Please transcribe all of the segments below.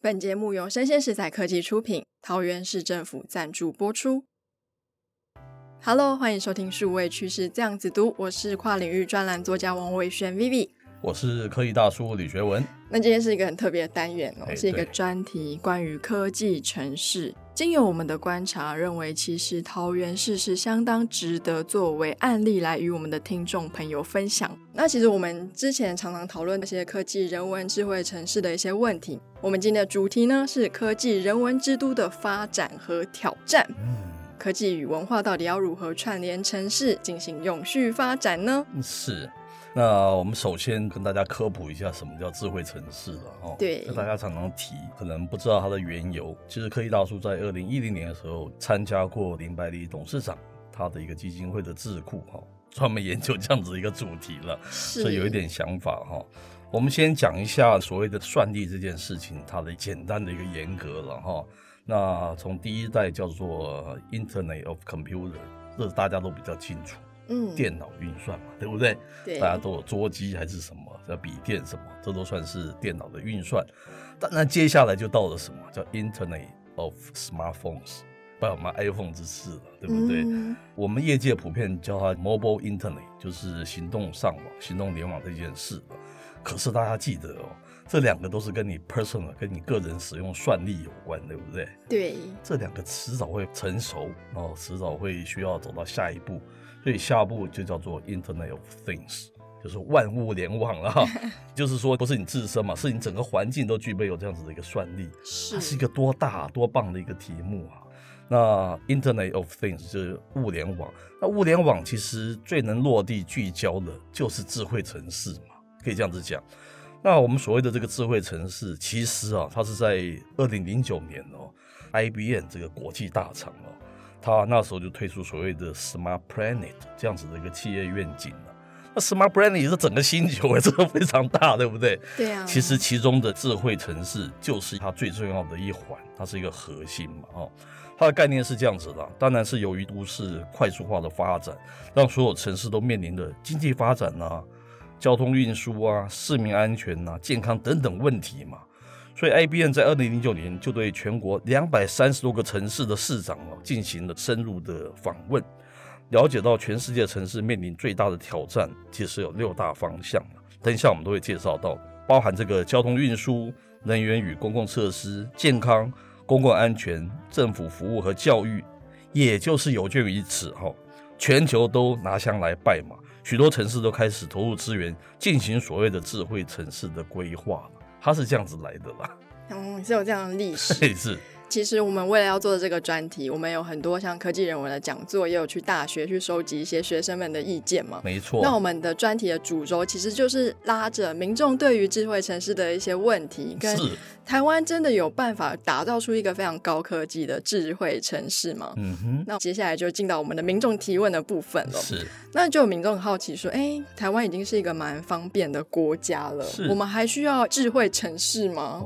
本节目由生鲜食材科技出品，桃园市政府赞助播出。Hello，欢迎收听数位趋势这样子读，我是跨领域专栏作家王伟轩 Vivi，我是科技大叔李学文。那今天是一个很特别的单元哦，是一个专题，关于科技城市。经由我们的观察，认为其实桃园市是相当值得作为案例来与我们的听众朋友分享。那其实我们之前常常讨论那些科技、人文、智慧城市的一些问题。我们今天的主题呢是科技人文之都的发展和挑战。科技与文化到底要如何串联城市，进行永续发展呢？是。那我们首先跟大家科普一下什么叫智慧城市了哦。对，大家常常提，可能不知道它的缘由。其实科技大叔在二零一零年的时候参加过林百里董事长他的一个基金会的智库哈，专门研究这样子一个主题了，所以有一点想法哈。我们先讲一下所谓的算力这件事情，它的简单的一个严格了哈。那从第一代叫做 Internet of Computer，这大家都比较清楚。嗯，电脑运算嘛，对不对？对，大家都有桌机还是什么，叫笔电什么，这都算是电脑的运算。当然，接下来就到了什么叫 Internet of Smartphones，不然我们 iPhone 之次了，对不对？嗯、我们业界普遍叫它 Mobile Internet，就是行动上网、行动联网这件事。可是大家记得哦，这两个都是跟你 personal、跟你个人使用算力有关，对不对？对，这两个迟早会成熟，然后迟早会需要走到下一步。所以下一步就叫做 Internet of Things，就是万物联网了哈。就是说，不是你自身嘛，是你整个环境都具备有这样子的一个算力。是，它是一个多大多棒的一个题目啊！那 Internet of Things 就是物联网。那物联网其实最能落地聚焦的就是智慧城市嘛，可以这样子讲。那我们所谓的这个智慧城市，其实啊，它是在二零零九年哦，IBM 这个国际大厂哦。他那时候就推出所谓的 Smart Planet 这样子的一个企业愿景了。那 Smart Planet 也是整个星球，哎，这个非常大，对不对？对啊。其实其中的智慧城市就是它最重要的一环，它是一个核心嘛，哦。它的概念是这样子的，当然是由于都市快速化的发展，让所有城市都面临着经济发展啊、交通运输啊、市民安全啊、健康等等问题嘛。所以，IBM 在二零零九年就对全国两百三十多个城市的市长哦进行了深入的访问，了解到全世界城市面临最大的挑战，其实有六大方向。等一下我们都会介绍到，包含这个交通运输、能源与公共设施、健康、公共安全、政府服务和教育，也就是有鉴于此哈，全球都拿香来拜嘛，许多城市都开始投入资源进行所谓的智慧城市的规划。它是这样子来的啦，嗯，是有这样的历史，是。其实我们为了要做这个专题，我们有很多像科技人文的讲座，也有去大学去收集一些学生们的意见嘛。没错。那我们的专题的主轴其实就是拉着民众对于智慧城市的一些问题，跟台湾真的有办法打造出一个非常高科技的智慧城市吗？嗯哼。那接下来就进到我们的民众提问的部分了。是。那就有民众很好奇说，哎，台湾已经是一个蛮方便的国家了，我们还需要智慧城市吗？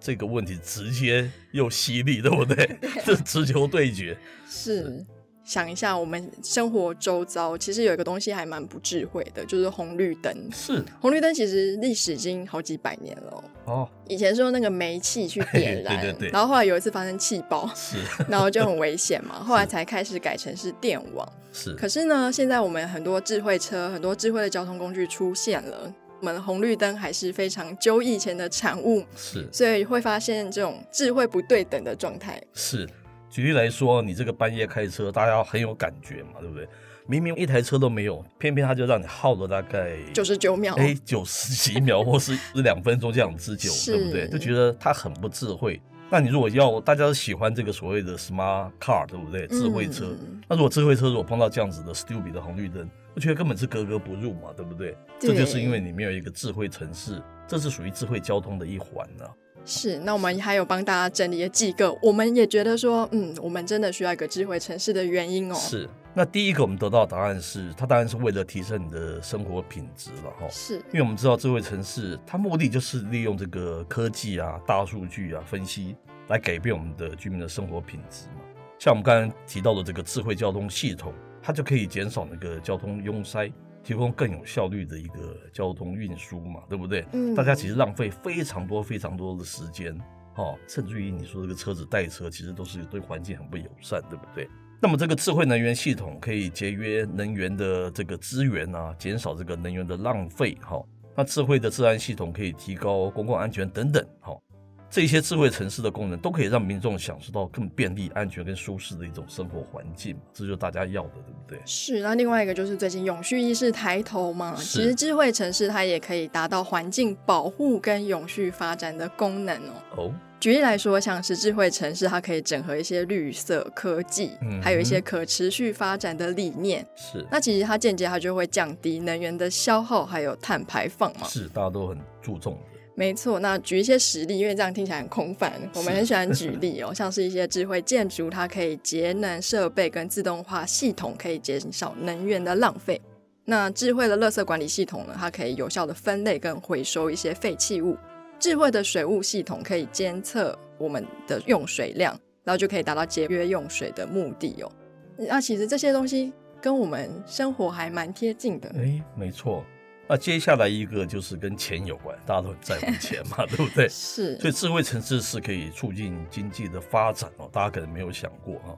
哦这个问题直接又犀利，对不对？这直球对决。是，想一下，我们生活周遭其实有一个东西还蛮不智慧的，就是红绿灯。是，红绿灯其实历史已经好几百年了。哦，以前是用那个煤气去点燃，对对对。然后后来有一次发生气爆，是，然后就很危险嘛。后来才开始改成是电网。是，可是呢，现在我们很多智慧车、很多智慧的交通工具出现了。我们的红绿灯还是非常久以前的产物，是，所以会发现这种智慧不对等的状态。是，举例来说，你这个半夜开车，大家很有感觉嘛，对不对？明明一台车都没有，偏偏他就让你耗了大概九十九秒，哎，九十几秒或是两分钟这样之久，对不对？就觉得他很不智慧。那你如果要大家都喜欢这个所谓的 smart car，对不对？智慧车，嗯、那如果智慧车如果碰到这样子的 stupid 的红绿灯，我觉得根本是格格不入嘛，对不对？对，这就是因为你没有一个智慧城市，这是属于智慧交通的一环呢、啊。是，那我们还有帮大家整理了几个，我们也觉得说，嗯，我们真的需要一个智慧城市的原因哦。是，那第一个我们得到的答案是，它当然是为了提升你的生活品质了哈。是，因为我们知道智慧城市，它目的就是利用这个科技啊、大数据啊分析来改变我们的居民的生活品质嘛。像我们刚才提到的这个智慧交通系统，它就可以减少那个交通拥塞。提供更有效率的一个交通运输嘛，对不对？嗯，大家其实浪费非常多非常多的时间，哦，甚至于你说这个车子代车，其实都是对环境很不友善，对不对？那么这个智慧能源系统可以节约能源的这个资源啊，减少这个能源的浪费，哈、哦。那智慧的治安系统可以提高公共安全等等，哈、哦。这些智慧城市的功能都可以让民众享受到更便利、安全跟舒适的一种生活环境，这就是大家要的，对不对？是。那另外一个就是最近永续意识抬头嘛，其实智慧城市它也可以达到环境保护跟永续发展的功能哦。哦。举例来说，像是智慧城市，它可以整合一些绿色科技，嗯，还有一些可持续发展的理念。是。那其实它间接它就会降低能源的消耗，还有碳排放嘛。是，大家都很注重。没错，那举一些实例，因为这样听起来很空泛。我们很喜欢 举例哦，像是一些智慧建筑，它可以节能设备跟自动化系统，可以减少能源的浪费。那智慧的垃圾管理系统呢，它可以有效的分类跟回收一些废弃物。智慧的水务系统可以监测我们的用水量，然后就可以达到节约用水的目的哦。那其实这些东西跟我们生活还蛮贴近的。哎，没错。那接下来一个就是跟钱有关，大家都很在乎钱嘛，对不对？是，所以智慧城市是可以促进经济的发展哦。大家可能没有想过啊，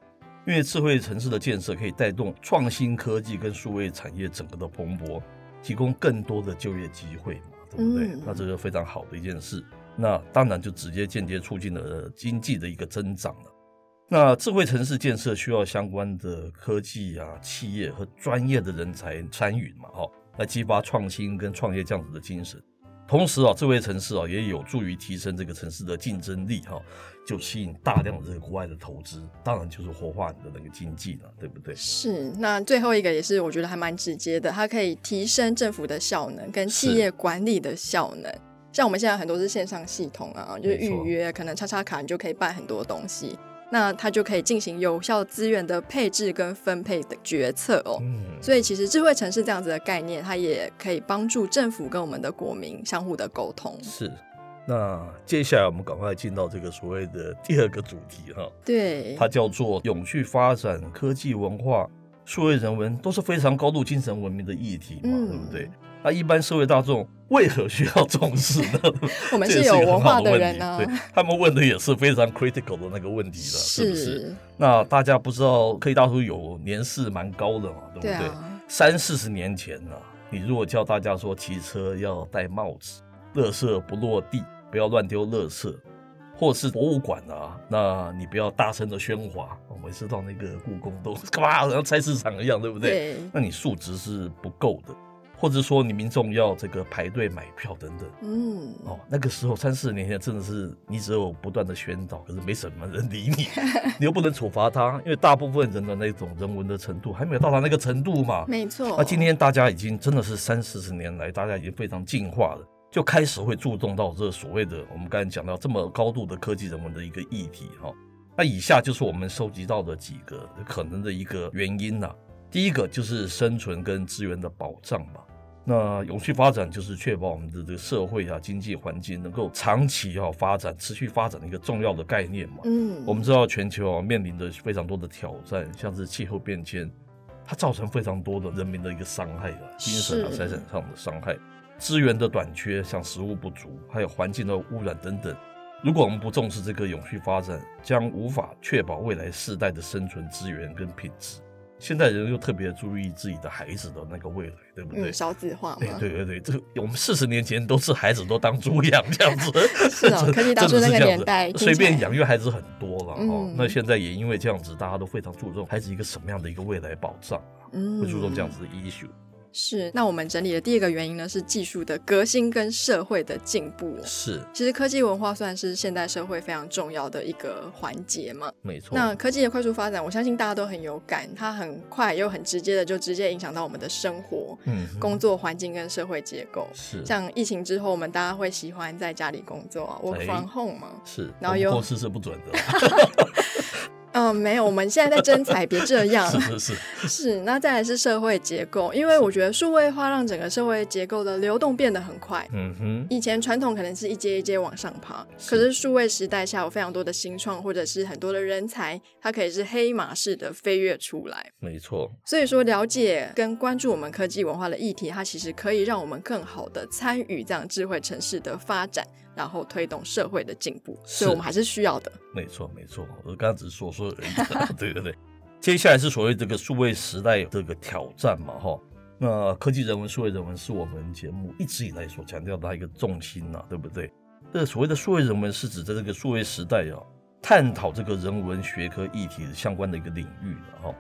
因为智慧城市的建设可以带动创新科技跟数位产业整个的蓬勃，提供更多的就业机会嘛，对不对？嗯、那这是非常好的一件事。那当然就直接间接促进了经济的一个增长了。那智慧城市建设需要相关的科技啊、企业和专业的人才参与嘛，哈。来激发创新跟创业这样子的精神，同时啊，智慧城市啊也有助于提升这个城市的竞争力哈，就吸引大量的这个国外的投资，当然就是活化你的那个经济了，对不对？是。那最后一个也是我觉得还蛮直接的，它可以提升政府的效能跟企业管理的效能。像我们现在很多是线上系统啊，就是预约，可能插插卡你就可以办很多东西。那它就可以进行有效资源的配置跟分配的决策哦。嗯，所以其实智慧城市这样子的概念，它也可以帮助政府跟我们的国民相互的沟通。是。那接下来我们赶快进到这个所谓的第二个主题哈。对。它叫做永续发展、科技文化、数位人文都是非常高度精神文明的议题嘛，嗯、对不对？那一般社会大众为何需要重视呢？我们是有文化的人呢、啊，对，他们问的也是非常 critical 的那个问题了，是不是？那大家不知道科技大叔有年事蛮高的嘛，对不对？对啊、三四十年前呢、啊，你如果叫大家说骑车要戴帽子，垃圾不落地，不要乱丢垃圾，或是博物馆啊，那你不要大声的喧哗。我每次到那个故宫都 干嘛，好像菜市场一样，对不对？对，那你素质是不够的。或者说你民众要这个排队买票等等，嗯，哦，那个时候三四十年前真的是你只有不断的宣导，可是没什么人理你，你又不能处罚他，因为大部分人的那种人文的程度还没有到达那个程度嘛。没错。那今天大家已经真的是三四十年来，大家已经非常进化了，就开始会注重到这所谓的我们刚才讲到这么高度的科技人文的一个议题哈。那以下就是我们收集到的几个可能的一个原因呐。第一个就是生存跟资源的保障嘛。那永续发展就是确保我们的这个社会啊、经济环境能够长期啊发展、持续发展的一个重要的概念嘛。嗯，我们知道全球啊面临着非常多的挑战，像是气候变迁，它造成非常多的人民的一个伤害啊，精神啊、财产上的伤害，资源的短缺，像食物不足，还有环境的污染等等。如果我们不重视这个永续发展，将无法确保未来世代的生存资源跟品质。现在人又特别注意自己的孩子的那个未来，对不对？嗯、少子化嘛。对对对，这我们四十年前都是孩子都当猪养这样子，是啊、哦，可以当初那个年代随便养育孩子很多了、嗯、哦。那现在也因为这样子，大家都非常注重孩子一个什么样的一个未来保障，嗯，会注重这样子的 issue。是，那我们整理的第二个原因呢，是技术的革新跟社会的进步。是，其实科技文化算是现代社会非常重要的一个环节嘛。没错。那科技的快速发展，我相信大家都很有感，它很快又很直接的就直接影响到我们的生活、嗯、工作环境跟社会结构。是。像疫情之后，我们大家会喜欢在家里工作啊，work from home 嘛。是。然后有公司是不准的。嗯，没有，我们现在在征才，别这样。是是是。是，那再来是社会结构，因为我觉得数位化让整个社会结构的流动变得很快。嗯哼。以前传统可能是一阶一阶往上爬，可是数位时代下有非常多的新创，或者是很多的人才，它可以是黑马式的飞跃出来。没错。所以说，了解跟关注我们科技文化的议题，它其实可以让我们更好的参与这样智慧城市的发展。然后推动社会的进步，所以我们还是需要的。没错，没错，我刚刚只是说说而已。对对对，接下来是所谓这个数位时代这个挑战嘛，哈。那科技人文、数位人文是我们节目一直以来所强调的一个重心呐，对不对？这所谓的数位人文是指在这个数位时代啊，探讨这个人文学科议题相关的一个领域的哈。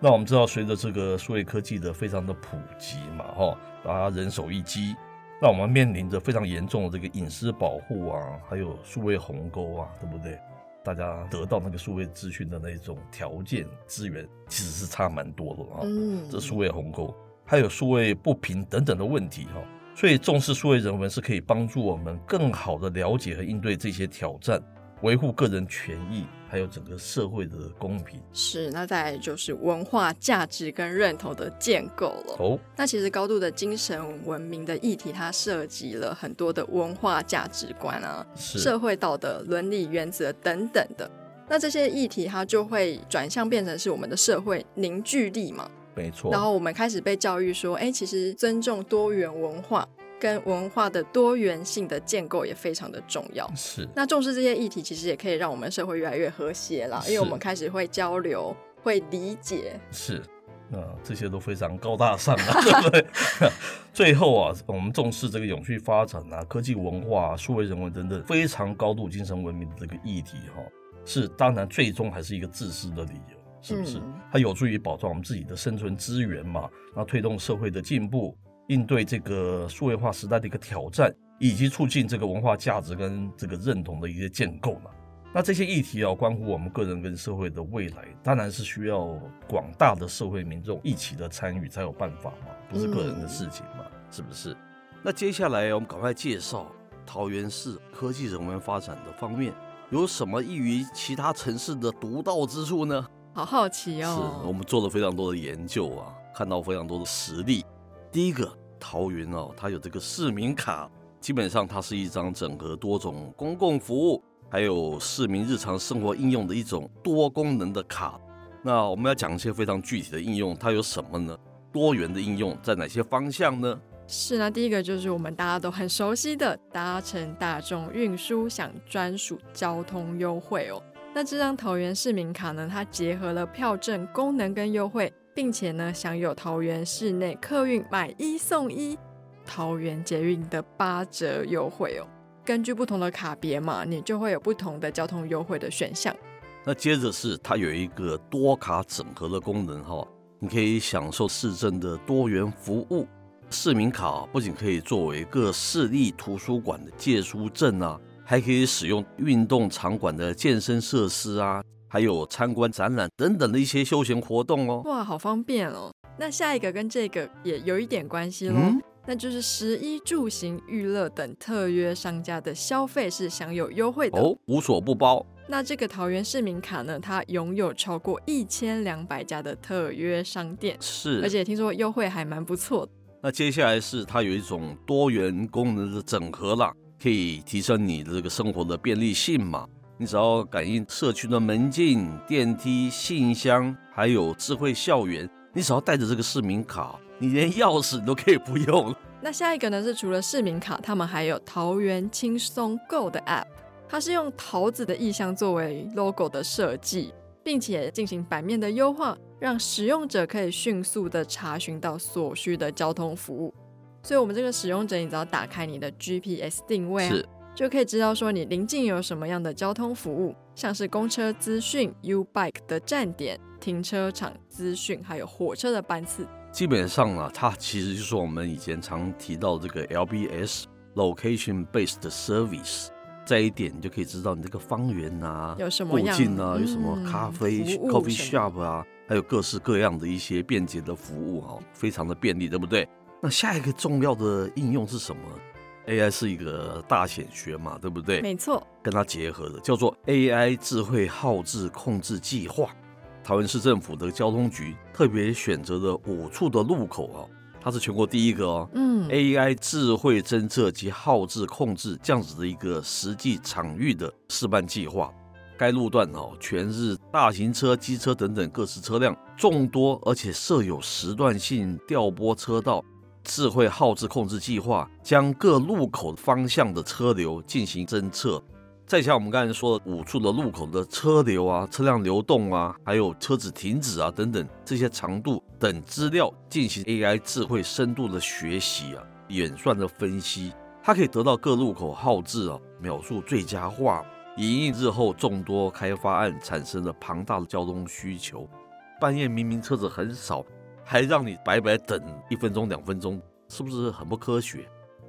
那我们知道，随着这个数位科技的非常的普及嘛，哈，大家人手一机。那我们面临着非常严重的这个隐私保护啊，还有数位鸿沟啊，对不对？大家得到那个数位资讯的那种条件资源，其实是差蛮多的啊。嗯，这数位鸿沟，还有数位不平等等的问题哈。所以重视数位人文是可以帮助我们更好的了解和应对这些挑战。维护个人权益，还有整个社会的公平。是，那再来就是文化价值跟认同的建构了。哦，那其实高度的精神文明的议题，它涉及了很多的文化价值观啊，社会道德、伦理原则等等的。那这些议题，它就会转向变成是我们的社会凝聚力嘛？没错。然后我们开始被教育说，哎，其实尊重多元文化。跟文化的多元性的建构也非常的重要。是，那重视这些议题，其实也可以让我们社会越来越和谐啦，因为我们开始会交流、会理解。是，那这些都非常高大上啊，对不对？最后啊，我们重视这个永续发展啊，科技文化、数位人文等等非常高度精神文明的这个议题哈，是当然最终还是一个自私的理由，是不是？嗯、它有助于保障我们自己的生存资源嘛，然后推动社会的进步。应对这个数位化时代的一个挑战，以及促进这个文化价值跟这个认同的一些建构嘛。那这些议题啊，关乎我们个人跟社会的未来，当然是需要广大的社会民众一起的参与才有办法嘛，不是个人的事情嘛，嗯、是不是？那接下来我们赶快介绍桃园市科技人文发展的方面有什么异于其他城市的独到之处呢？好好奇哦，是我们做了非常多的研究啊，看到非常多的实例。第一个桃园哦，它有这个市民卡，基本上它是一张整合多种公共服务，还有市民日常生活应用的一种多功能的卡。那我们要讲一些非常具体的应用，它有什么呢？多元的应用在哪些方向呢？是呢，第一个就是我们大家都很熟悉的搭乘大众运输享专属交通优惠哦。那这张桃园市民卡呢，它结合了票证功能跟优惠。并且呢，享有桃园市内客运买一送一、桃园捷运的八折优惠哦。根据不同的卡别嘛，你就会有不同的交通优惠的选项。那接着是它有一个多卡整合的功能哈，你可以享受市政的多元服务。市民卡不仅可以作为各市立图书馆的借书证啊，还可以使用运动场馆的健身设施啊。还有参观展览等等的一些休闲活动哦，哇，好方便哦。那下一个跟这个也有一点关系喽，嗯、那就是食衣住行娱乐等特约商家的消费是享有优惠的哦，无所不包。那这个桃园市民卡呢，它拥有超过一千两百家的特约商店，是，而且听说优惠还蛮不错的。那接下来是它有一种多元功能的整合啦，可以提升你的这个生活的便利性嘛。你只要感应社区的门禁、电梯、信箱，还有智慧校园，你只要带着这个市民卡，你连钥匙都可以不用。那下一个呢？是除了市民卡，他们还有桃园轻松购的 App，它是用桃子的意象作为 logo 的设计，并且进行版面的优化，让使用者可以迅速的查询到所需的交通服务。所以，我们这个使用者，你只要打开你的 GPS 定位啊。是就可以知道说你临近有什么样的交通服务，像是公车资讯、U Bike 的站点、停车场资讯，还有火车的班次。基本上啊，它其实就是我们以前常提到这个 LBS Location Based Service，这一点你就可以知道你这个方圆啊，有什么附近啊，嗯、有什么咖啡 coffee shop 啊，还有各式各样的一些便捷的服务哈，非常的便利，对不对？那下一个重要的应用是什么？AI 是一个大显学嘛，对不对？没错，跟它结合的叫做 AI 智慧号志控制计划。台湾市政府的交通局特别选择了五处的路口啊，它是全国第一个哦。嗯，AI 智慧侦测及号志控制这样子的一个实际场域的示范计划。该路段哦，全日大型车、机车等等各式车辆众多，而且设有时段性调拨车道。智慧号志控制计划将各路口方向的车流进行侦测。再像我们刚才说的五处的路口的车流啊、车辆流动啊，还有车子停止啊等等这些长度等资料进行 AI 智慧深度的学习啊、演算的分析，它可以得到各路口号志啊秒数最佳化，以应日后众多开发案产生的庞大的交通需求。半夜明明车子很少，还让你白白等一分钟、两分钟，是不是很不科学？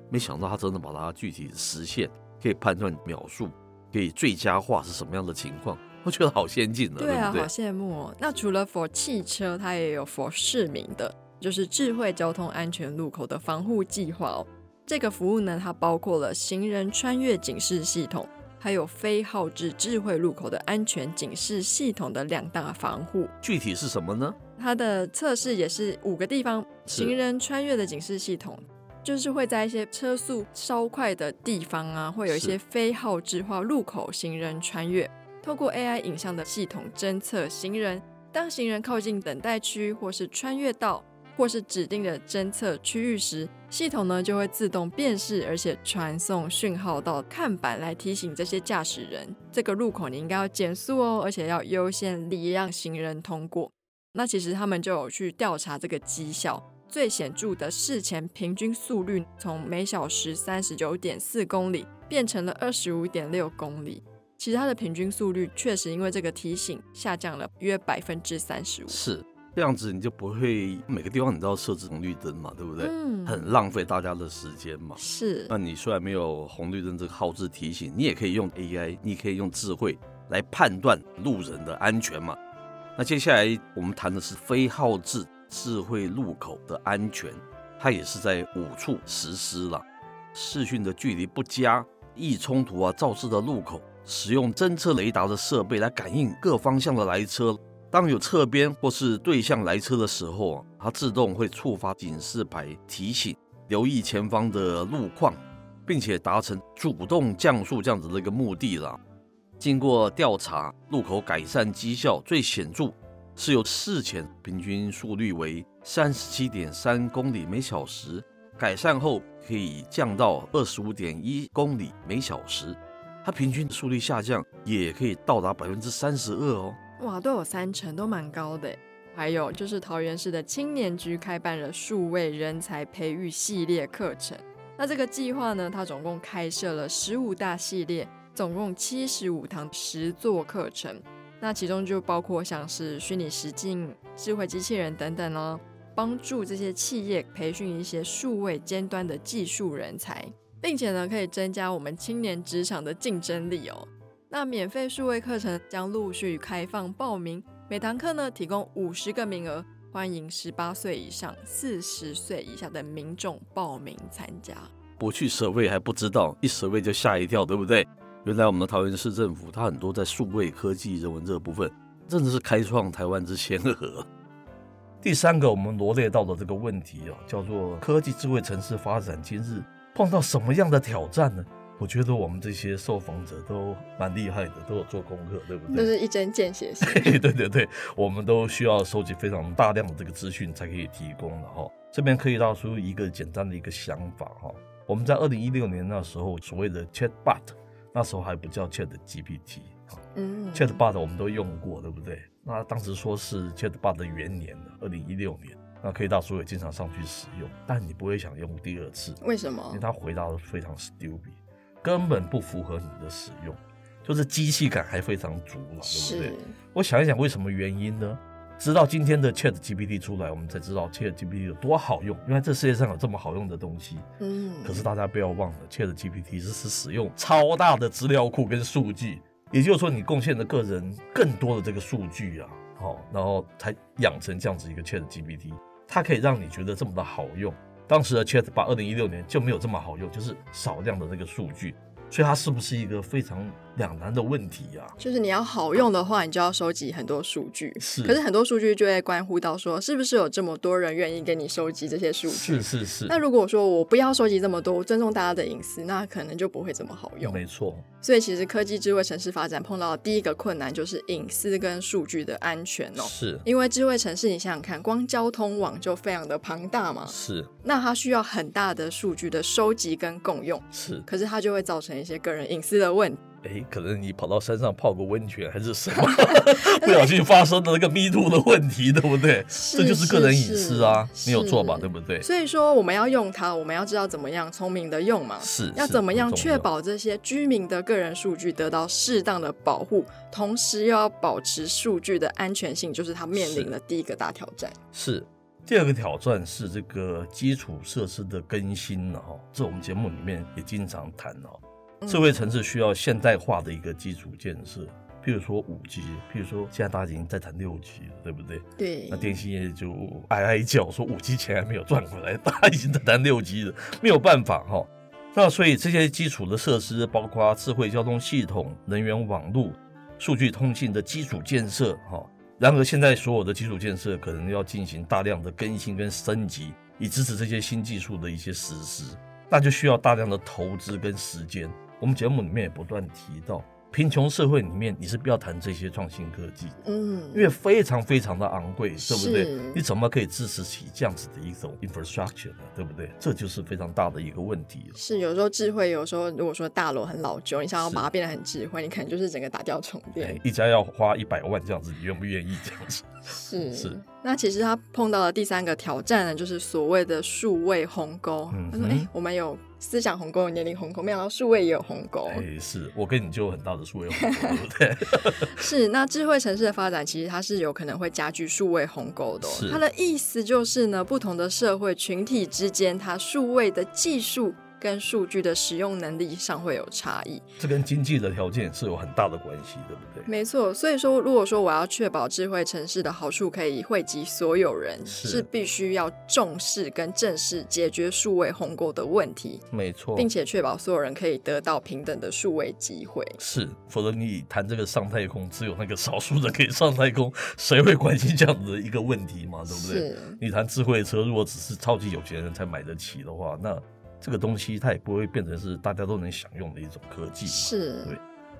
没想到他真的把它具体实现，可以判断秒数。可以最佳化是什么样的情况？我觉得好先进的，对啊，对对好羡慕哦。那除了 for 汽车，它也有 for 市民的，就是智慧交通安全路口的防护计划哦。这个服务呢，它包括了行人穿越警示系统，还有非号志智慧路口的安全警示系统的两大防护。具体是什么呢？它的测试也是五个地方，行人穿越的警示系统。就是会在一些车速稍快的地方啊，会有一些非号志化路口行人穿越，透过 AI 影像的系统侦测行人，当行人靠近等待区或是穿越道或是指定的侦测区域时，系统呢就会自动辨识，而且传送讯号到看板来提醒这些驾驶人，这个路口你应该要减速哦，而且要优先礼让行人通过。那其实他们就有去调查这个绩效。最显著的事前平均速率从每小时三十九点四公里变成了二十五点六公里。其实它的平均速率确实因为这个提醒下降了约百分之三十五。是这样子，你就不会每个地方你都要设置红绿灯嘛，对不对？嗯，很浪费大家的时间嘛。是。那你虽然没有红绿灯这个号志提醒，你也可以用 AI，你可以用智慧来判断路人的安全嘛。那接下来我们谈的是非号制。智慧路口的安全，它也是在五处实施了。视讯的距离不佳、易冲突啊、肇事的路口，使用侦测雷达的设备来感应各方向的来车。当有侧边或是对向来车的时候啊，它自动会触发警示牌提醒，留意前方的路况，并且达成主动降速这样子的一个目的了。经过调查，路口改善绩效最显著。是由事前平均速率为三十七点三公里每小时，改善后可以降到二十五点一公里每小时，它平均速率下降也可以到达百分之三十二哦。哇，都有三成，都蛮高的。还有就是桃园市的青年局开办了数位人才培育系列课程，那这个计划呢，它总共开设了十五大系列，总共七十五堂实作课程。那其中就包括像是虚拟实境、智慧机器人等等哦，帮助这些企业培训一些数位尖端的技术人才，并且呢，可以增加我们青年职场的竞争力哦。那免费数位课程将陆续开放报名，每堂课呢，提供五十个名额，欢迎十八岁以上、四十岁以下的民众报名参加。不去设位还不知道，一设位就吓一跳，对不对？原来我们的桃园市政府，它很多在数位科技人文这个部分，真的是开创台湾之先河。第三个我们罗列到的这个问题啊，叫做科技智慧城市发展今日碰到什么样的挑战呢？我觉得我们这些受访者都蛮厉害的，都有做功课，对不对？都是一针见血型。对对对，我们都需要收集非常大量的这个资讯才可以提供的哈。这边可以道出一个简单的一个想法哈。我们在二零一六年那时候所谓的 Chatbot。那时候还不叫 Chat GPT 啊，嗯，Chatbot 我们都用过，对不对？那当时说是 Chatbot 的元年二零一六年，那 K 大叔也经常上去使用，但你不会想用第二次，为什么？因为他回答的非常 stupid，根本不符合你的使用，就是机器感还非常足了，对不对？我想一想，为什么原因呢？直到今天的 Chat GPT 出来，我们才知道 Chat GPT 有多好用。原来这世界上有这么好用的东西。嗯，可是大家不要忘了，Chat GPT 是是使用超大的资料库跟数据，也就是说你贡献的个人更多的这个数据啊，好，然后才养成这样子一个 Chat GPT，它可以让你觉得这么的好用。当时的 Chat 把二零一六年就没有这么好用，就是少量的那个数据。所以它是不是一个非常两难的问题呀？就是你要好用的话，你就要收集很多数据。是，可是很多数据就会关乎到说，是不是有这么多人愿意给你收集这些数据？是是是。那如果说我不要收集这么多，我尊重大家的隐私，那可能就不会这么好用。没错。所以其实科技智慧城市发展碰到的第一个困难就是隐私跟数据的安全哦。是。因为智慧城市，你想想看，光交通网就非常的庞大嘛。是。那它需要很大的数据的收集跟共用。是。可是它就会造成一些个人隐私的问题。哎，可能你跑到山上泡个温泉还是什么，不小心发生了那个 Me Too 的问题，对不对？这就是个人隐私啊，没有错吧？对不对？所以说我们要用它，我们要知道怎么样聪明的用嘛，是要怎么样确保这些居民的个人数据得到适当的保护，同时又要保持数据的安全性，就是它面临的第一个大挑战。是，是第二个挑战是这个基础设施的更新了哈，这我们节目里面也经常谈哦。智慧城市需要现代化的一个基础建设，譬如说五 G，譬如说现在大家已经在谈六 G 了，对不对？对。那电信业就哀哀叫说五 G 钱还没有赚回来，大家已经在谈六 G 了，没有办法哈。那所以这些基础的设施，包括智慧交通系统、能源网络、数据通信的基础建设哈。然而现在所有的基础建设可能要进行大量的更新跟升级，以支持这些新技术的一些实施，那就需要大量的投资跟时间。我们节目里面也不断提到，贫穷社会里面你是不要谈这些创新科技，嗯，因为非常非常的昂贵，是对不对？你怎么可以支持起这样子的一种 infrastructure 呢？对不对？这就是非常大的一个问题。是有时候智慧，有时候如果说大楼很老旧，你想要把它变得很智慧，你可能就是整个打掉重练。一家要花一百万这样子，你愿不愿意这样子？是是。那其实他碰到的第三个挑战呢，就是所谓的数位鸿沟。嗯、他说：“哎、欸，我们有。”思想鸿沟、有年龄鸿沟，没想到数位也有鸿沟。哎，是我跟你就有很大的数位鸿沟，对不对？是。那智慧城市的发展，其实它是有可能会加剧数位鸿沟的、哦。它的意思就是呢，不同的社会群体之间，它数位的技术。跟数据的使用能力上会有差异，这跟经济的条件是有很大的关系，对不对？没错，所以说，如果说我要确保智慧城市的好处可以惠及所有人，是，是必须要重视跟正视解决数位鸿沟的问题，没错，并且确保所有人可以得到平等的数位机会。是，否则你谈这个上太空，只有那个少数人可以上太空，谁会关心这样子的一个问题嘛？对不对？你谈智慧车，如果只是超级有钱人才买得起的话，那这个东西它也不会变成是大家都能享用的一种科技，是。对，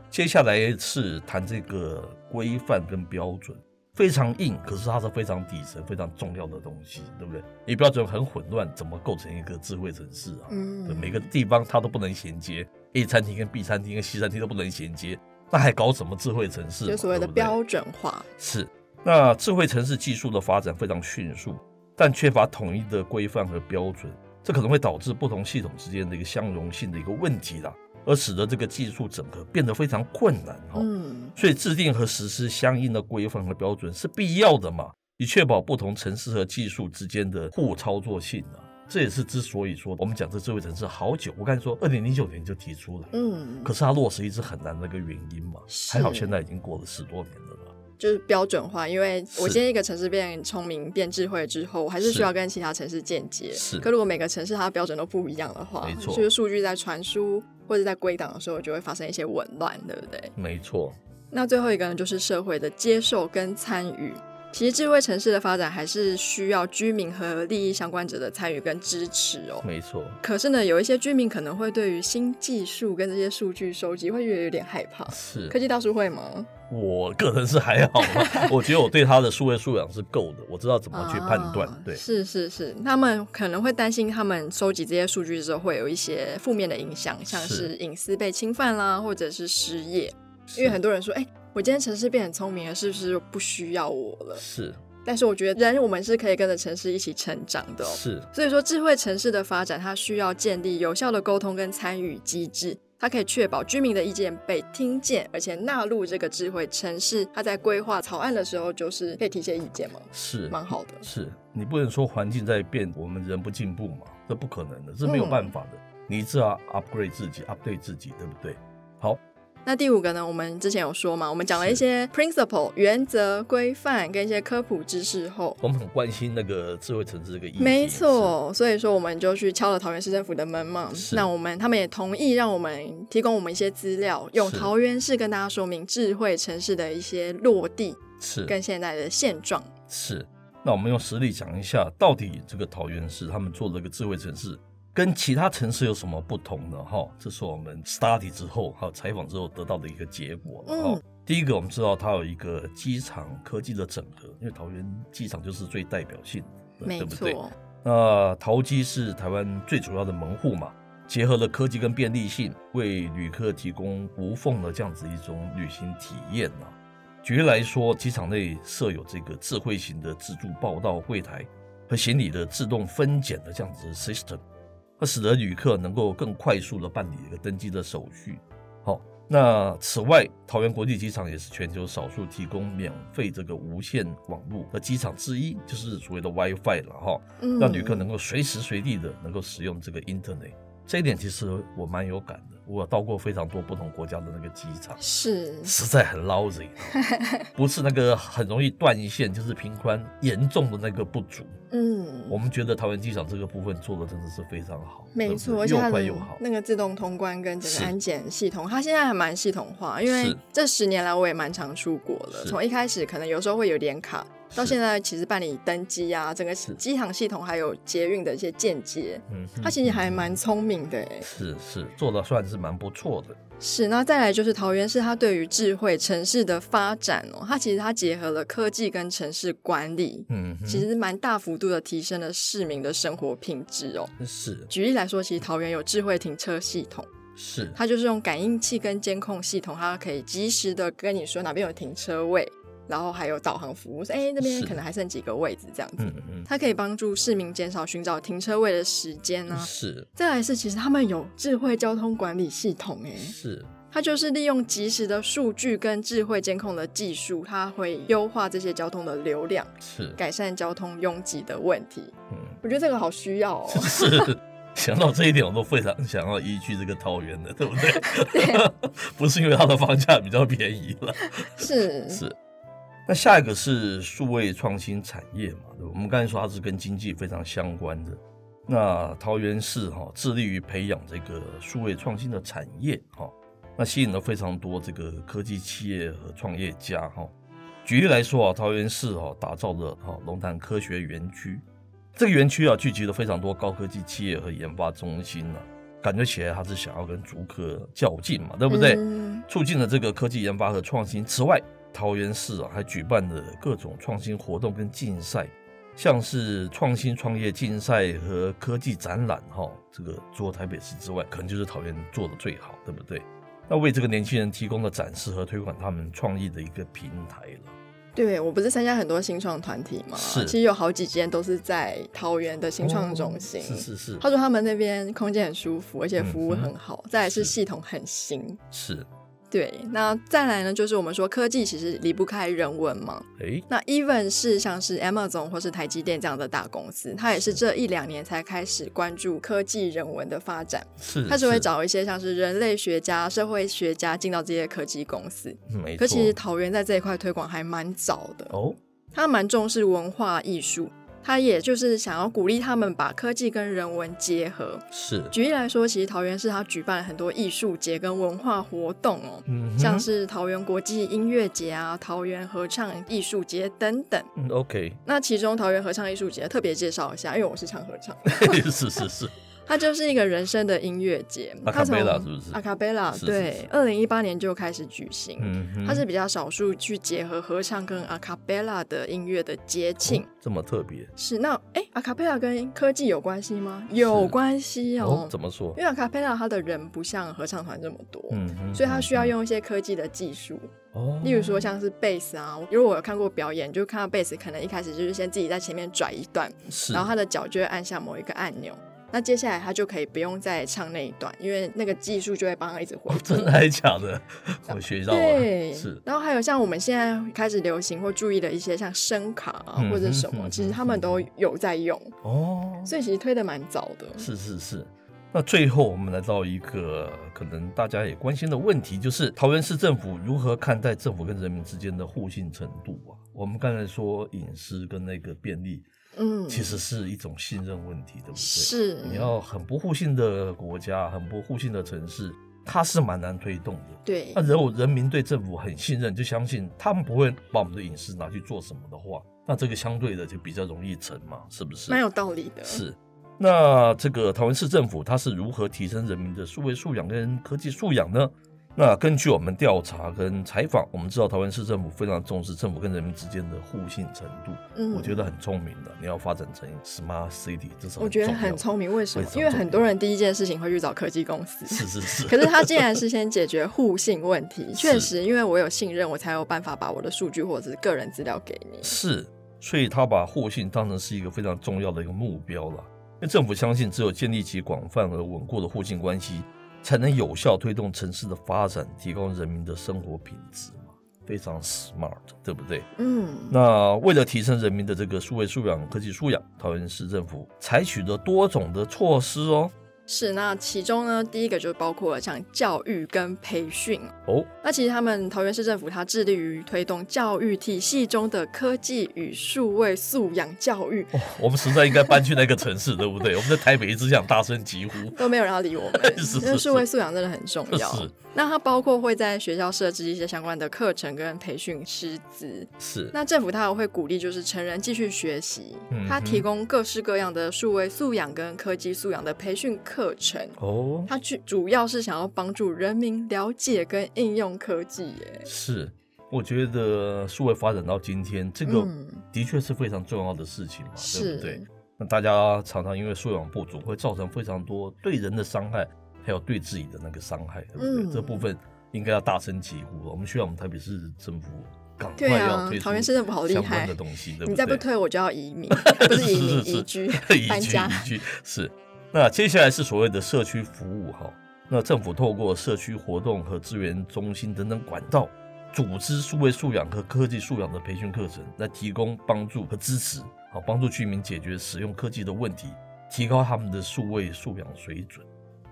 接下来是谈这个规范跟标准，非常硬，可是它是非常底层、非常重要的东西，对不对？你标准很混乱，怎么构成一个智慧城市啊？嗯，对，每个地方它都不能衔接，A 餐厅跟 B 餐厅跟 C 餐厅都不能衔接，那还搞什么智慧城市？就所谓的标准化。是，那智慧城市技术的发展非常迅速，但缺乏统一的规范和标准。这可能会导致不同系统之间的一个相容性的一个问题啦，而使得这个技术整合变得非常困难哈。嗯，所以制定和实施相应的规范和标准是必要的嘛，以确保不同城市和技术之间的互操作性啊。这也是之所以说我们讲这智慧城市好久，我刚才说二零零九年就提出了，嗯，可是它落实一直很难的一个原因嘛，还好现在已经过了十多年了。就是标准化，因为我今天一个城市变聪明、变智慧之后，我还是需要跟其他城市间接。是。可如果每个城市它的标准都不一样的话，没错。就是数据在传输或者在归档的时候，就会发生一些紊乱，对不对？没错。那最后一个呢，就是社会的接受跟参与。其实智慧城市的发展还是需要居民和利益相关者的参与跟支持哦。没错。可是呢，有一些居民可能会对于新技术跟这些数据收集会觉得有点害怕。是。科技大叔会吗？我个人是还好，我觉得我对他的数位素养是够的，我知道怎么去判断。对，是是是，他们可能会担心，他们收集这些数据之后会有一些负面的影响，像是隐私被侵犯啦，或者是失业。因为很多人说，哎。我今天城市变很聪明了，是不是不需要我了？是，但是我觉得人我们是可以跟着城市一起成长的哦。是，所以说智慧城市的发展，它需要建立有效的沟通跟参与机制，它可以确保居民的意见被听见，而且纳入这个智慧城市。它在规划草案的时候，就是可以提些意见吗，是蛮好的。是你不能说环境在变，我们人不进步嘛？这不可能的，这没有办法的。嗯、你只要 upgrade 自己，update 自己，对不对？好。那第五个呢？我们之前有说嘛，我们讲了一些 principle 原则、规范跟一些科普知识后，我们很关心那个智慧城市这个议题。没错，所以说我们就去敲了桃园市政府的门嘛。那我们他们也同意让我们提供我们一些资料，用桃园市跟大家说明智慧城市的一些落地是跟现在的现状。是，那我们用实例讲一下，到底这个桃园市他们做这个智慧城市。跟其他城市有什么不同呢？哈，这是我们 study 之后还有采访之后得到的一个结果。嗯，第一个我们知道它有一个机场科技的整合，因为桃园机场就是最代表性的，对不对？那桃机是台湾最主要的门户嘛，结合了科技跟便利性，为旅客提供无缝的这样子一种旅行体验啊。举例来说，机场内设有这个智慧型的自助报到柜台和行李的自动分拣的这样子 system。它使得旅客能够更快速的办理一个登机的手续。好，那此外，桃园国际机场也是全球少数提供免费这个无线网络的机场之一，就是所谓的 WiFi 了哈，让旅客能够随时随地的能够使用这个 Internet。这一点其实我蛮有感的。我到过非常多不同国家的那个机场，是实在很 lousy，不是那个很容易断线，就是频宽严重的那个不足。嗯，我们觉得桃园机场这个部分做的真的是非常好，没错，又快又好。那个自动通关跟整个安检系统，它现在还蛮系统化，因为这十年来我也蛮常出国了，从一开始可能有时候会有点卡。到现在，其实办理登机啊，整个机场系统还有捷运的一些间接，嗯，他其实还蛮聪明的，哎，是是，做的算是蛮不错的。是，那再来就是桃园市，它对于智慧城市的发展哦，它其实它结合了科技跟城市管理，嗯，其实蛮大幅度的提升了市民的生活品质哦。是，举例来说，其实桃园有智慧停车系统，是，它就是用感应器跟监控系统，它可以及时的跟你说哪边有停车位。然后还有导航服务，说哎，那边可能还剩几个位置这样子，嗯嗯，它可以帮助市民减少寻找停车位的时间呢、啊。是，再来是其实他们有智慧交通管理系统，哎，是，它就是利用即时的数据跟智慧监控的技术，它会优化这些交通的流量，是，改善交通拥挤的问题。嗯，我觉得这个好需要哦。是，想到这一点，我都非常想要移居这个桃园的，对不对？对，不是因为它的房价比较便宜了，是是。那下一个是数位创新产业嘛？对，我们刚才说它是跟经济非常相关的。那桃园市哈致力于培养这个数位创新的产业哈，那吸引了非常多这个科技企业和创业家哈。举例来说啊，桃园市哈打造了哈龙潭科学园区，这个园区啊聚集了非常多高科技企业和研发中心啊，感觉起来它是想要跟竹科较劲嘛，对不对？嗯、促进了这个科技研发和创新。此外，桃园市啊，还举办了各种创新活动跟竞赛，像是创新创业竞赛和科技展览哈。这个除了台北市之外，可能就是桃园做的最好，对不对？那为这个年轻人提供了展示和推广他们创意的一个平台了。对，我不是参加很多新创团体嘛？是，其实有好几间都是在桃园的新创中心。哦、是是是。他说他们那边空间很舒服，而且服务很好，嗯、再来是系统很新。是。对，那再来呢，就是我们说科技其实离不开人文嘛。诶，那 even 是像是 Amazon 或是台积电这样的大公司，它也是这一两年才开始关注科技人文的发展。是，它只会找一些像是人类学家、社会学家进到这些科技公司。没错。可其实桃园在这一块推广还蛮早的哦，它蛮重视文化艺术。他也就是想要鼓励他们把科技跟人文结合。是，举例来说，其实桃园市他举办了很多艺术节跟文化活动哦，嗯、像是桃园国际音乐节啊、桃园合唱艺术节等等。嗯，OK。那其中桃园合唱艺术节特别介绍一下，因为我是唱合唱。是是是。它就是一个人生的音乐节，阿卡贝拉是不是？阿卡贝拉对，二零一八年就开始举行。嗯，它是比较少数去结合合唱跟阿卡贝拉的音乐的节庆。这么特别？是那哎，阿卡贝拉跟科技有关系吗？有关系哦。怎么说？因为阿卡贝拉它的人不像合唱团这么多，嗯，所以它需要用一些科技的技术。哦。例如说像是贝斯啊，如果我有看过表演，就看到贝斯可能一开始就是先自己在前面拽一段，是，然后他的脚就会按下某一个按钮。那接下来他就可以不用再唱那一段，因为那个技术就会帮他一直回、哦。真的还是假的？我学到了。对，是。然后还有像我们现在开始流行或注意的一些像声卡啊或者什么、嗯，其实他们都有在用哦。所以其实推的蛮早的。是是是。那最后我们来到一个可能大家也关心的问题，就是桃园市政府如何看待政府跟人民之间的互信程度啊？我们刚才说隐私跟那个便利，嗯，其实是一种信任问题，对不对？是。你要很不互信的国家，很不互信的城市，它是蛮难推动的。对。那如果人民对政府很信任，就相信他们不会把我们的隐私拿去做什么的话，那这个相对的就比较容易成嘛，是不是？蛮有道理的。是。那这个台湾市政府它是如何提升人民的数位素养跟科技素养呢？那根据我们调查跟采访，我们知道台湾市政府非常重视政府跟人民之间的互信程度。嗯，我觉得很聪明的。你要发展成 Smart City，这是我觉得很聪明。为什么？因为很多人第一件事情会去找科技公司。是是是。可是他竟然是先解决互信问题。确实，因为我有信任，我才有办法把我的数据或者是个人资料给你。是，所以他把互信当成是一个非常重要的一个目标了。因为政府相信，只有建立起广泛而稳固的互信关系，才能有效推动城市的发展，提高人民的生活品质嘛，非常 smart，对不对？嗯。那为了提升人民的这个数位素养、科技素养，桃园市政府采取了多种的措施哦。是，那其中呢，第一个就包括了像教育跟培训哦。那其实他们桃园市政府，它致力于推动教育体系中的科技与数位素养教育。哦，我们实在应该搬去那个城市，对不对？我们在台北一直想大声疾呼，都没有人要理我们。因为数位素养真的很重要。是。那它包括会在学校设置一些相关的课程跟培训师资。是。那政府它也会鼓励就是成人继续学习，它提供各式各样的数位素养跟科技素养的培训课。课程哦，它主主要是想要帮助人民了解跟应用科技耶。是，我觉得数位发展到今天，这个的确是非常重要的事情嘛，嗯、对不对？那大家常常因为素养不足，会造成非常多对人的伤害，还有对自己的那个伤害，对不对？嗯、这部分应该要大声疾呼。我们需要我们台北市政府赶快要推出相关的东西，对不对？你再不推，我就要移民，不是移民，移居，搬家，移居是。那接下来是所谓的社区服务哈，那政府透过社区活动和资源中心等等管道，组织数位素养和科技素养的培训课程，来提供帮助和支持，好帮助居民解决使用科技的问题，提高他们的数位素养水准。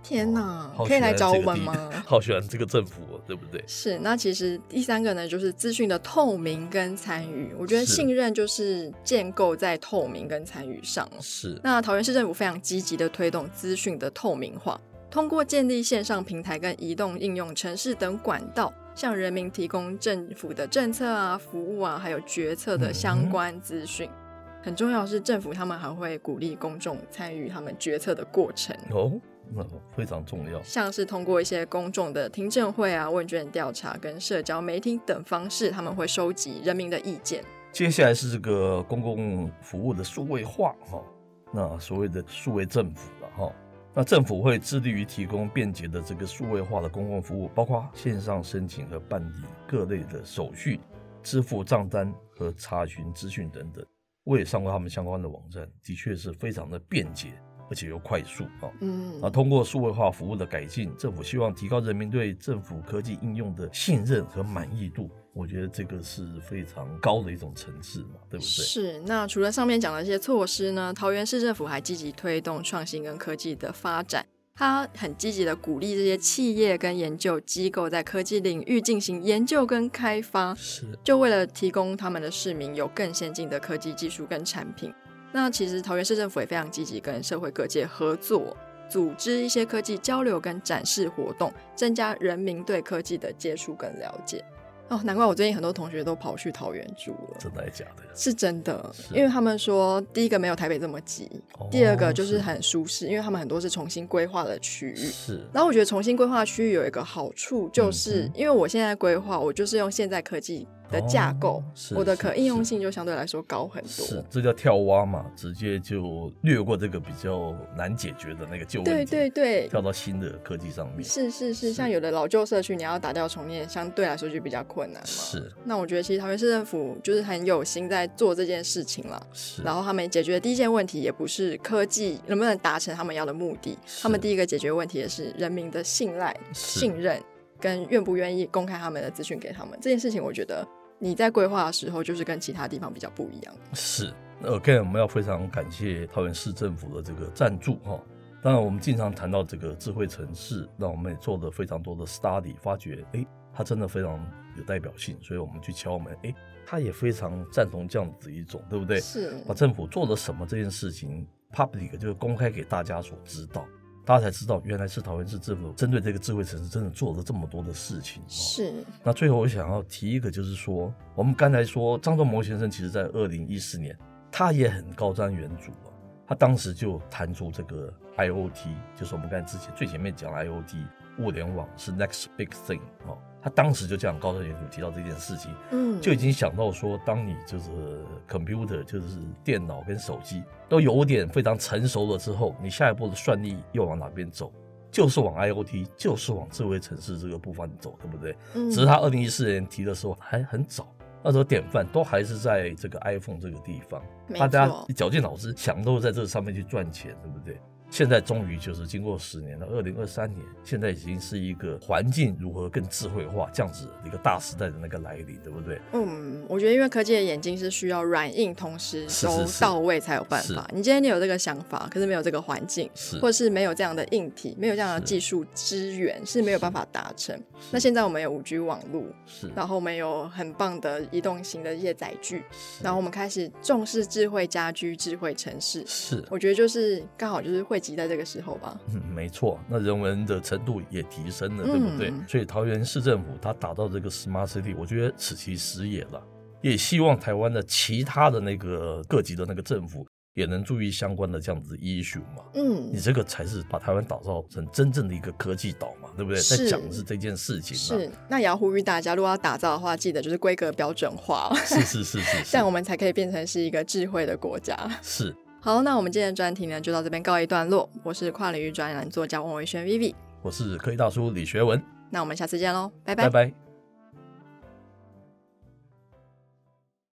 天哪，可以来找我们吗？好喜欢这个政府，对不对？是。那其实第三个呢，就是资讯的透明跟参与。我觉得信任就是建构在透明跟参与上。是。那桃园市政府非常积极的推动资讯的透明化，通过建立线上平台跟移动应用城市等管道，向人民提供政府的政策啊、服务啊，还有决策的相关资讯。嗯。很重要的是，政府他们还会鼓励公众参与他们决策的过程。哦。那非常重要，像是通过一些公众的听证会啊、问卷调查跟社交媒体等方式，他们会收集人民的意见。接下来是这个公共服务的数位化哈，那所谓的数位政府了哈，那政府会致力于提供便捷的这个数位化的公共服务，包括线上申请和办理各类的手续、支付账单和查询资讯等等。我也上过他们相关的网站，的确是非常的便捷。而且又快速啊！嗯，啊，通过数位化服务的改进，政府希望提高人民对政府科技应用的信任和满意度。我觉得这个是非常高的一种层次嘛，对不对？是。那除了上面讲的一些措施呢，桃园市政府还积极推动创新跟科技的发展。它很积极的鼓励这些企业跟研究机构在科技领域进行研究跟开发，是。就为了提供他们的市民有更先进的科技技术跟产品。那其实桃园市政府也非常积极跟社会各界合作，组织一些科技交流跟展示活动，增加人民对科技的接触跟了解。哦，难怪我最近很多同学都跑去桃园住了。真的还是假的？是真的，因为他们说，第一个没有台北这么挤，哦，第二个就是很舒适，因为他们很多是重新规划的区域。是。然后我觉得重新规划区域有一个好处，就是因为我现在规划，我就是用现在科技的架构，我的可应用性就相对来说高很多。是，这叫跳蛙嘛，直接就略过这个比较难解决的那个旧问题，对对对，跳到新的科技上面。是是是，是像有的老旧社区，你要打掉重建，相对来说就比较困难嘛。是。那我觉得其实桃园市政府就是很有心在做这件事情了。是。然后他们解决的第一件问题也不是科技能不能达成他们要的目的，他们第一个解决问题也是人民的信赖、信任跟愿不愿意公开他们的资讯给他们。这件事情，我觉得。你在规划的时候，就是跟其他地方比较不一样。是，again，我们要非常感谢桃园市政府的这个赞助哈。当然，我们经常谈到这个智慧城市，那我们也做了非常多的 study，发觉，哎，它真的非常有代表性，所以我们去敲门，哎，他也非常赞同这样子一种，对不对？是，把政府做了什么这件事情，public 就是公开给大家所知道。大家才知道，原来是桃园市政府针对这个智慧城市真的做了这么多的事情。是。那最后我想要提一个，就是说，我们刚才说张忠谋先生，其实在二零一四年，他也很高瞻远瞩啊。他当时就谈出这个 IoT，就是我们刚才之前最前面讲的 IoT，物联网是 next big thing 哦。他当时就这样高瞻远瞩提到这件事情，嗯，就已经想到说，当你就是 computer，就是电脑跟手机都有点非常成熟了之后，你下一步的算力又往哪边走？就是往 IoT，就是往智慧城市这个部分走，对不对？嗯，只是他二零一四年提的时候还很早，那时候典范都还是在这个 iPhone 这个地方，大家绞尽脑汁想都在这上面去赚钱，对不对？现在终于就是经过十年了，二零二三年，现在已经是一个环境如何更智慧化这样子一个大时代的那个来临，对不对？嗯，我觉得因为科技的眼睛是需要软硬同时都到位才有办法。是是是，你今天你有这个想法，可是没有这个环境，是或者是没有这样的硬体，没有这样的技术资源，是，是没有办法达成。那现在我们有五 G 网络，是，然后我们有很棒的移动型的一些载具，然后我们开始重视智慧家居、智慧城市。是，我觉得就是刚好就是会。挤在这个时候吧，嗯，没错，那人文的程度也提升了，对不对？嗯、所以桃园市政府他打造这个 Smart City，我觉得此其时也了，也希望台湾的其他的那个各级的那个政府也能注意相关的这样子 issue 嘛。嗯，你这个才是把台湾打造成真正的一个科技岛嘛，对不对？在讲的是这件事情。是，那也要呼吁大家，如果要打造的话，记得就是规格标准化，是是是是，是，这样我们才可以变成是一个智慧的国家。是。好，那我们今天的专题呢，就到这边告一段落。我是跨领域专栏作家王维轩 Vivi，我是科技大叔李学文。那我们下次见喽，拜拜。拜拜。